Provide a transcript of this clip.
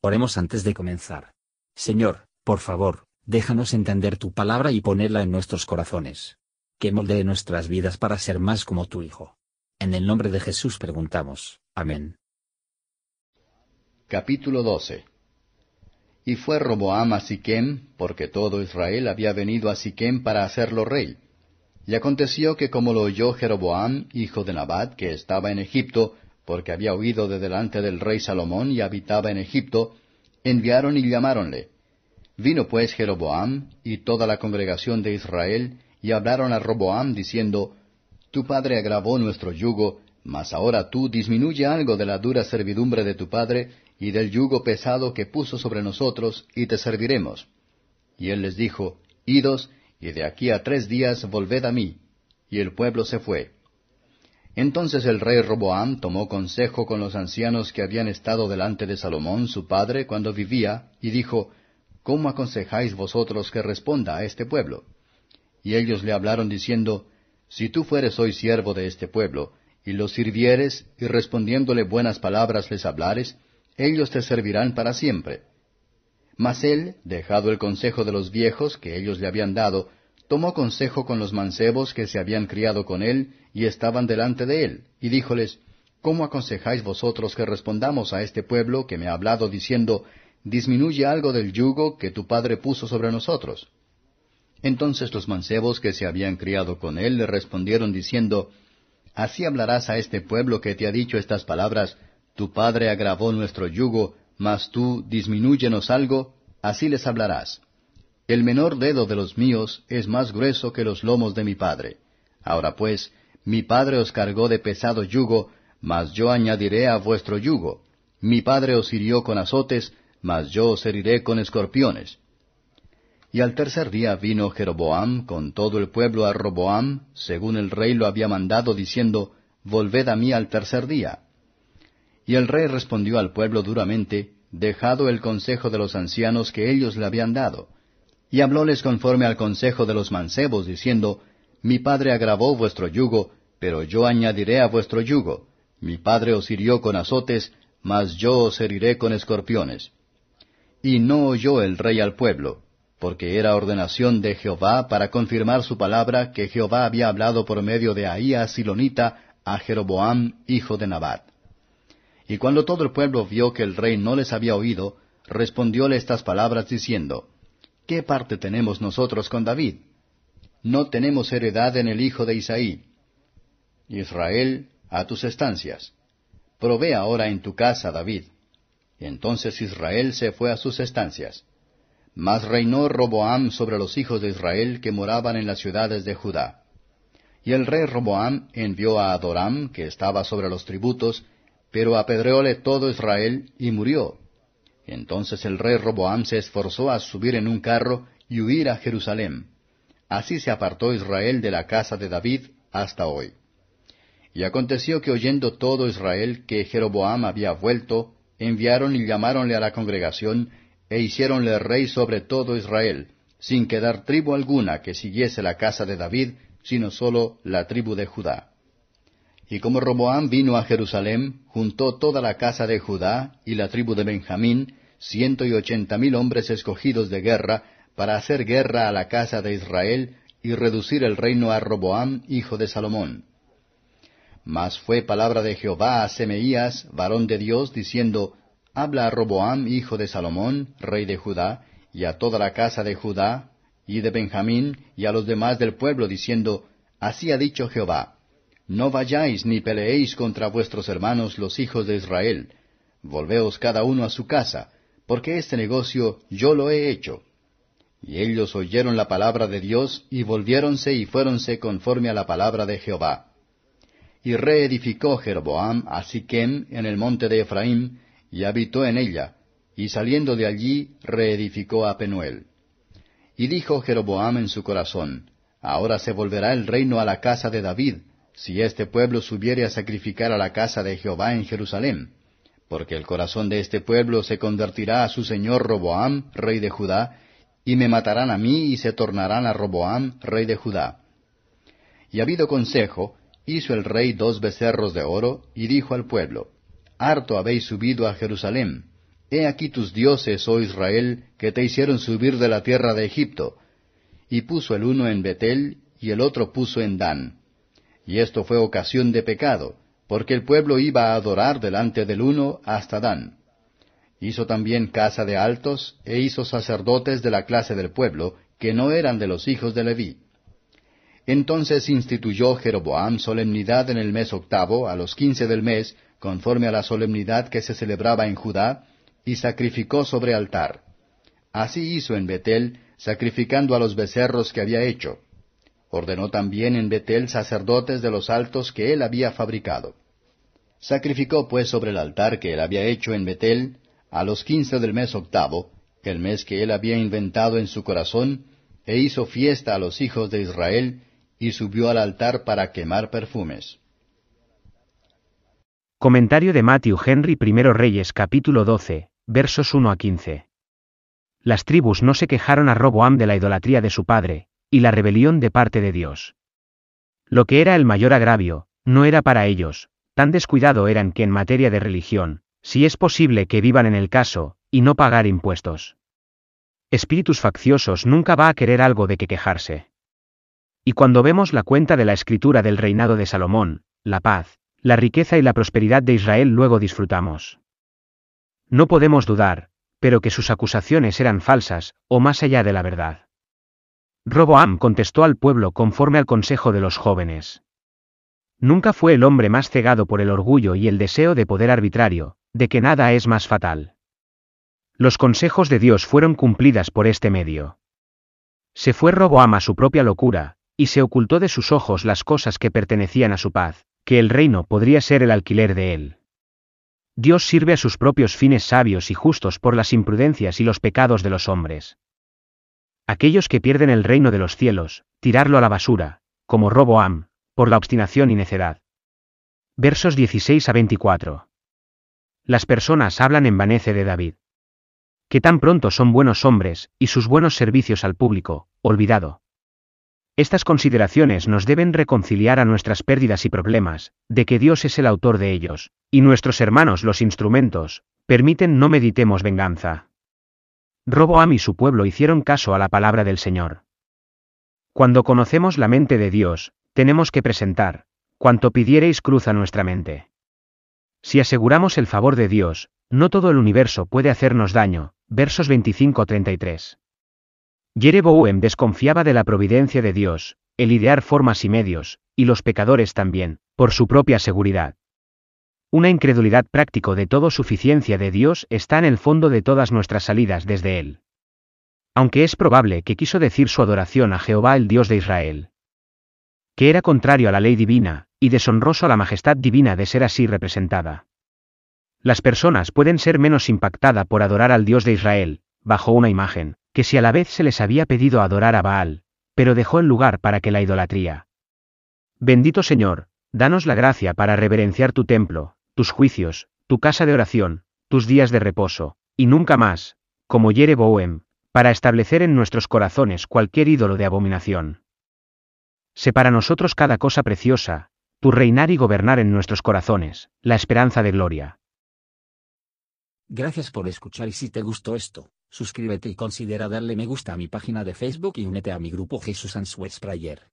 Oremos antes de comenzar. Señor, por favor, déjanos entender tu palabra y ponerla en nuestros corazones. Que moldee nuestras vidas para ser más como tu Hijo. En el nombre de Jesús preguntamos. Amén. Capítulo 12 Y fue Roboam a Siquem, porque todo Israel había venido a Siquem para hacerlo rey. Y aconteció que como lo oyó Jeroboam, hijo de Nabat, que estaba en Egipto, porque había huido de delante del rey Salomón y habitaba en Egipto, enviaron y llamáronle. Vino pues Jeroboam y toda la congregación de Israel, y hablaron a Roboam diciendo, Tu padre agravó nuestro yugo, mas ahora tú disminuye algo de la dura servidumbre de tu padre, y del yugo pesado que puso sobre nosotros, y te serviremos. Y él les dijo, Idos, y de aquí a tres días volved a mí. Y el pueblo se fue. Entonces el rey Roboam tomó consejo con los ancianos que habían estado delante de Salomón su padre cuando vivía, y dijo, ¿Cómo aconsejáis vosotros que responda a este pueblo? Y ellos le hablaron diciendo, Si tú fueres hoy siervo de este pueblo, y los sirvieres, y respondiéndole buenas palabras les hablares, ellos te servirán para siempre. Mas él, dejado el consejo de los viejos que ellos le habían dado, tomó consejo con los mancebos que se habían criado con él y estaban delante de él, y díjoles, ¿Cómo aconsejáis vosotros que respondamos a este pueblo que me ha hablado diciendo, disminuye algo del yugo que tu padre puso sobre nosotros? Entonces los mancebos que se habían criado con él le respondieron diciendo, Así hablarás a este pueblo que te ha dicho estas palabras, Tu padre agravó nuestro yugo, mas tú disminúyenos algo, así les hablarás. El menor dedo de los míos es más grueso que los lomos de mi padre. Ahora pues, mi padre os cargó de pesado yugo, mas yo añadiré a vuestro yugo. Mi padre os hirió con azotes, mas yo os heriré con escorpiones. Y al tercer día vino Jeroboam con todo el pueblo a Roboam, según el rey lo había mandado, diciendo, Volved a mí al tercer día. Y el rey respondió al pueblo duramente, dejado el consejo de los ancianos que ellos le habían dado. Y hablóles conforme al consejo de los mancebos, diciendo, Mi padre agravó vuestro yugo, pero yo añadiré a vuestro yugo. Mi padre os hirió con azotes, mas yo os heriré con escorpiones. Y no oyó el rey al pueblo, porque era ordenación de Jehová para confirmar su palabra que Jehová había hablado por medio de Ahías Silonita a Jeroboam, hijo de Nabat. Y cuando todo el pueblo vio que el rey no les había oído, respondióle estas palabras diciendo, ¿Qué parte tenemos nosotros con David? No tenemos heredad en el hijo de Isaí. Israel, a tus estancias. Provee ahora en tu casa, David. Entonces Israel se fue a sus estancias. Mas reinó Roboam sobre los hijos de Israel que moraban en las ciudades de Judá. Y el rey Roboam envió a Adoram, que estaba sobre los tributos, pero apedreóle todo Israel y murió, entonces el rey Roboam se esforzó a subir en un carro y huir a Jerusalén. Así se apartó Israel de la casa de David hasta hoy. Y aconteció que oyendo todo Israel que Jeroboam había vuelto, enviaron y llamáronle a la congregación, e hiciéronle rey sobre todo Israel, sin quedar tribu alguna que siguiese la casa de David, sino sólo la tribu de Judá. Y como Roboam vino a Jerusalén, juntó toda la casa de Judá y la tribu de Benjamín, ciento y ochenta mil hombres escogidos de guerra, para hacer guerra a la casa de Israel y reducir el reino a Roboam, hijo de Salomón. Mas fue palabra de Jehová a Semeías, varón de Dios, diciendo, Habla a Roboam, hijo de Salomón, rey de Judá, y a toda la casa de Judá, y de Benjamín, y a los demás del pueblo, diciendo, Así ha dicho Jehová, No vayáis ni peleéis contra vuestros hermanos los hijos de Israel, volveos cada uno a su casa, porque este negocio yo lo he hecho. Y ellos oyeron la palabra de Dios, y volviéronse y fuéronse conforme a la palabra de Jehová. Y reedificó Jeroboam a Siquem en el monte de Efraín, y habitó en ella, y saliendo de allí reedificó a Penuel. Y dijo Jeroboam en su corazón, Ahora se volverá el reino a la casa de David, si este pueblo subiere a sacrificar a la casa de Jehová en Jerusalén porque el corazón de este pueblo se convertirá a su señor Roboam, rey de Judá, y me matarán a mí y se tornarán a Roboam, rey de Judá. Y habido consejo, hizo el rey dos becerros de oro, y dijo al pueblo, Harto habéis subido a Jerusalén, He aquí tus dioses, oh Israel, que te hicieron subir de la tierra de Egipto. Y puso el uno en Betel, y el otro puso en Dan. Y esto fue ocasión de pecado, porque el pueblo iba a adorar delante del uno hasta Dan. Hizo también casa de altos, e hizo sacerdotes de la clase del pueblo, que no eran de los hijos de Leví. Entonces instituyó Jeroboam solemnidad en el mes octavo, a los quince del mes, conforme a la solemnidad que se celebraba en Judá, y sacrificó sobre altar. Así hizo en Betel, sacrificando a los becerros que había hecho. Ordenó también en Betel sacerdotes de los altos que él había fabricado. Sacrificó pues sobre el altar que él había hecho en Betel, a los quince del mes octavo, el mes que él había inventado en su corazón, e hizo fiesta a los hijos de Israel, y subió al altar para quemar perfumes. Comentario de Matthew Henry I Reyes capítulo 12, versos 1 a 15. Las tribus no se quejaron a Roboam de la idolatría de su padre, y la rebelión de parte de Dios. Lo que era el mayor agravio, no era para ellos, tan descuidado eran que en materia de religión, si es posible que vivan en el caso, y no pagar impuestos. Espíritus facciosos nunca va a querer algo de que quejarse. Y cuando vemos la cuenta de la escritura del reinado de Salomón, la paz, la riqueza y la prosperidad de Israel luego disfrutamos. No podemos dudar, pero que sus acusaciones eran falsas, o más allá de la verdad. Roboam contestó al pueblo conforme al consejo de los jóvenes. Nunca fue el hombre más cegado por el orgullo y el deseo de poder arbitrario, de que nada es más fatal. Los consejos de Dios fueron cumplidas por este medio. Se fue Roboam a su propia locura, y se ocultó de sus ojos las cosas que pertenecían a su paz, que el reino podría ser el alquiler de él. Dios sirve a sus propios fines sabios y justos por las imprudencias y los pecados de los hombres. Aquellos que pierden el reino de los cielos, tirarlo a la basura, como Roboam, por la obstinación y necedad. Versos 16 a 24. Las personas hablan en vanece de David. Que tan pronto son buenos hombres, y sus buenos servicios al público, olvidado. Estas consideraciones nos deben reconciliar a nuestras pérdidas y problemas, de que Dios es el autor de ellos, y nuestros hermanos los instrumentos, permiten no meditemos venganza. Roboam y su pueblo hicieron caso a la palabra del Señor. Cuando conocemos la mente de Dios, tenemos que presentar, cuanto pidiereis cruz a nuestra mente. Si aseguramos el favor de Dios, no todo el universo puede hacernos daño. Versos 25-33. Jeroboam desconfiaba de la providencia de Dios, el idear formas y medios, y los pecadores también, por su propia seguridad. Una incredulidad práctico de todo suficiencia de Dios está en el fondo de todas nuestras salidas desde Él. Aunque es probable que quiso decir su adoración a Jehová el Dios de Israel. Que era contrario a la ley divina, y deshonroso a la majestad divina de ser así representada. Las personas pueden ser menos impactada por adorar al Dios de Israel, bajo una imagen, que si a la vez se les había pedido adorar a Baal, pero dejó el lugar para que la idolatría. Bendito Señor, danos la gracia para reverenciar tu templo, tus juicios, tu casa de oración, tus días de reposo, y nunca más, como Bohem, para establecer en nuestros corazones cualquier ídolo de abominación. Sé para nosotros cada cosa preciosa, tu reinar y gobernar en nuestros corazones, la esperanza de gloria. Gracias por escuchar y si te gustó esto, Suscríbete y considera darle me gusta a mi página de Facebook y únete a mi grupo Jesús Answers Prayer.